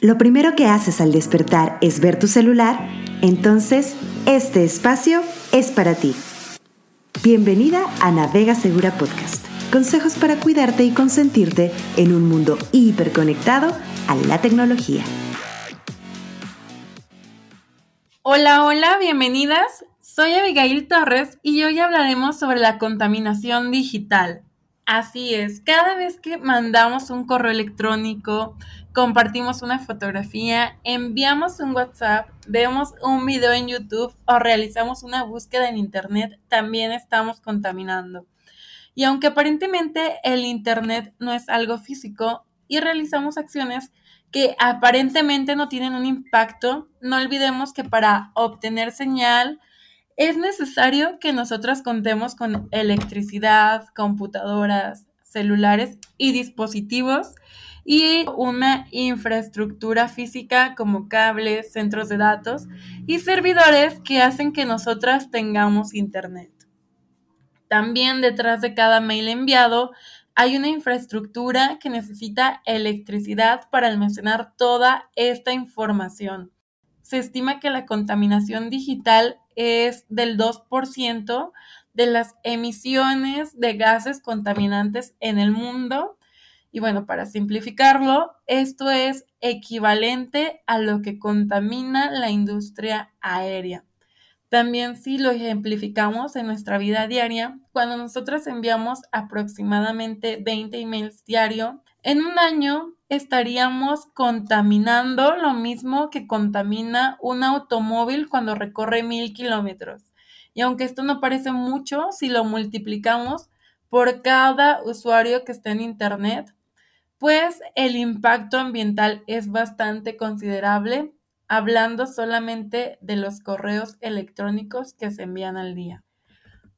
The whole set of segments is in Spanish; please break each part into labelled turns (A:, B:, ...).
A: lo primero que haces al despertar es ver tu celular, entonces este espacio es para ti. Bienvenida a Navega Segura Podcast. Consejos para cuidarte y consentirte en un mundo hiperconectado a la tecnología.
B: Hola, hola, bienvenidas. Soy Abigail Torres y hoy hablaremos sobre la contaminación digital. Así es, cada vez que mandamos un correo electrónico, compartimos una fotografía, enviamos un WhatsApp, vemos un video en YouTube o realizamos una búsqueda en Internet, también estamos contaminando. Y aunque aparentemente el Internet no es algo físico y realizamos acciones que aparentemente no tienen un impacto, no olvidemos que para obtener señal, es necesario que nosotras contemos con electricidad, computadoras, celulares y dispositivos y una infraestructura física como cables, centros de datos y servidores que hacen que nosotras tengamos internet. También detrás de cada mail enviado hay una infraestructura que necesita electricidad para almacenar toda esta información. Se estima que la contaminación digital es del 2% de las emisiones de gases contaminantes en el mundo. Y bueno, para simplificarlo, esto es equivalente a lo que contamina la industria aérea. También si lo ejemplificamos en nuestra vida diaria, cuando nosotros enviamos aproximadamente 20 emails diario, en un año estaríamos contaminando lo mismo que contamina un automóvil cuando recorre mil kilómetros. Y aunque esto no parece mucho, si lo multiplicamos por cada usuario que esté en Internet, pues el impacto ambiental es bastante considerable, hablando solamente de los correos electrónicos que se envían al día.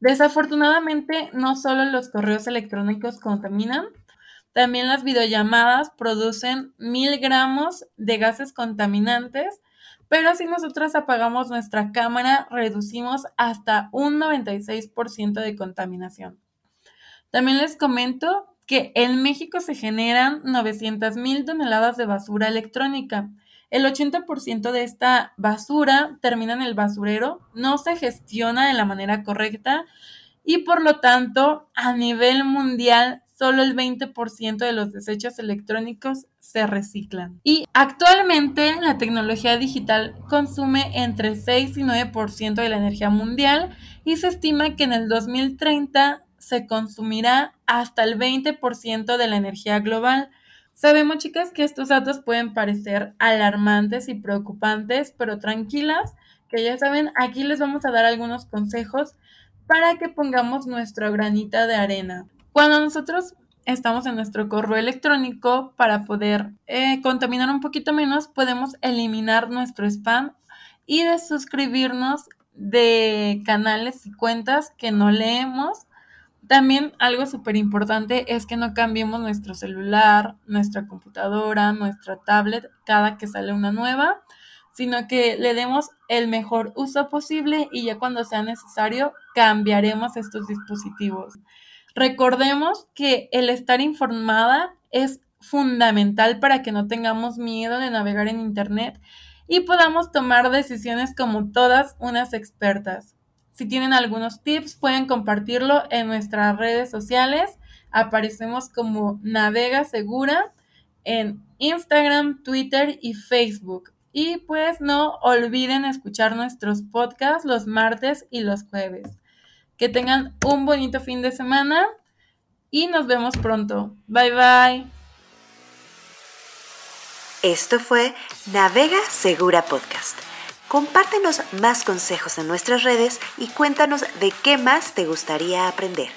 B: Desafortunadamente, no solo los correos electrónicos contaminan, también las videollamadas producen mil gramos de gases contaminantes, pero si nosotros apagamos nuestra cámara, reducimos hasta un 96% de contaminación. También les comento que en México se generan 900 mil toneladas de basura electrónica. El 80% de esta basura termina en el basurero, no se gestiona de la manera correcta y por lo tanto a nivel mundial solo el 20% de los desechos electrónicos se reciclan. Y actualmente la tecnología digital consume entre 6 y 9% de la energía mundial y se estima que en el 2030 se consumirá hasta el 20% de la energía global. Sabemos, chicas, que estos datos pueden parecer alarmantes y preocupantes, pero tranquilas, que ya saben, aquí les vamos a dar algunos consejos para que pongamos nuestro granita de arena. Cuando nosotros estamos en nuestro correo electrónico para poder eh, contaminar un poquito menos, podemos eliminar nuestro spam y de suscribirnos de canales y cuentas que no leemos. También algo súper importante es que no cambiemos nuestro celular, nuestra computadora, nuestra tablet cada que sale una nueva, sino que le demos el mejor uso posible y ya cuando sea necesario cambiaremos estos dispositivos. Recordemos que el estar informada es fundamental para que no tengamos miedo de navegar en Internet y podamos tomar decisiones como todas unas expertas. Si tienen algunos tips, pueden compartirlo en nuestras redes sociales. Aparecemos como Navega Segura en Instagram, Twitter y Facebook. Y pues no olviden escuchar nuestros podcasts los martes y los jueves. Que tengan un bonito fin de semana y nos vemos pronto. Bye bye.
A: Esto fue Navega Segura Podcast. Compártenos más consejos en nuestras redes y cuéntanos de qué más te gustaría aprender.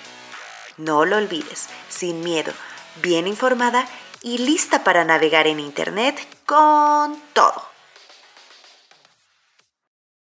A: No lo olvides, sin miedo, bien informada y lista para navegar en Internet con todo.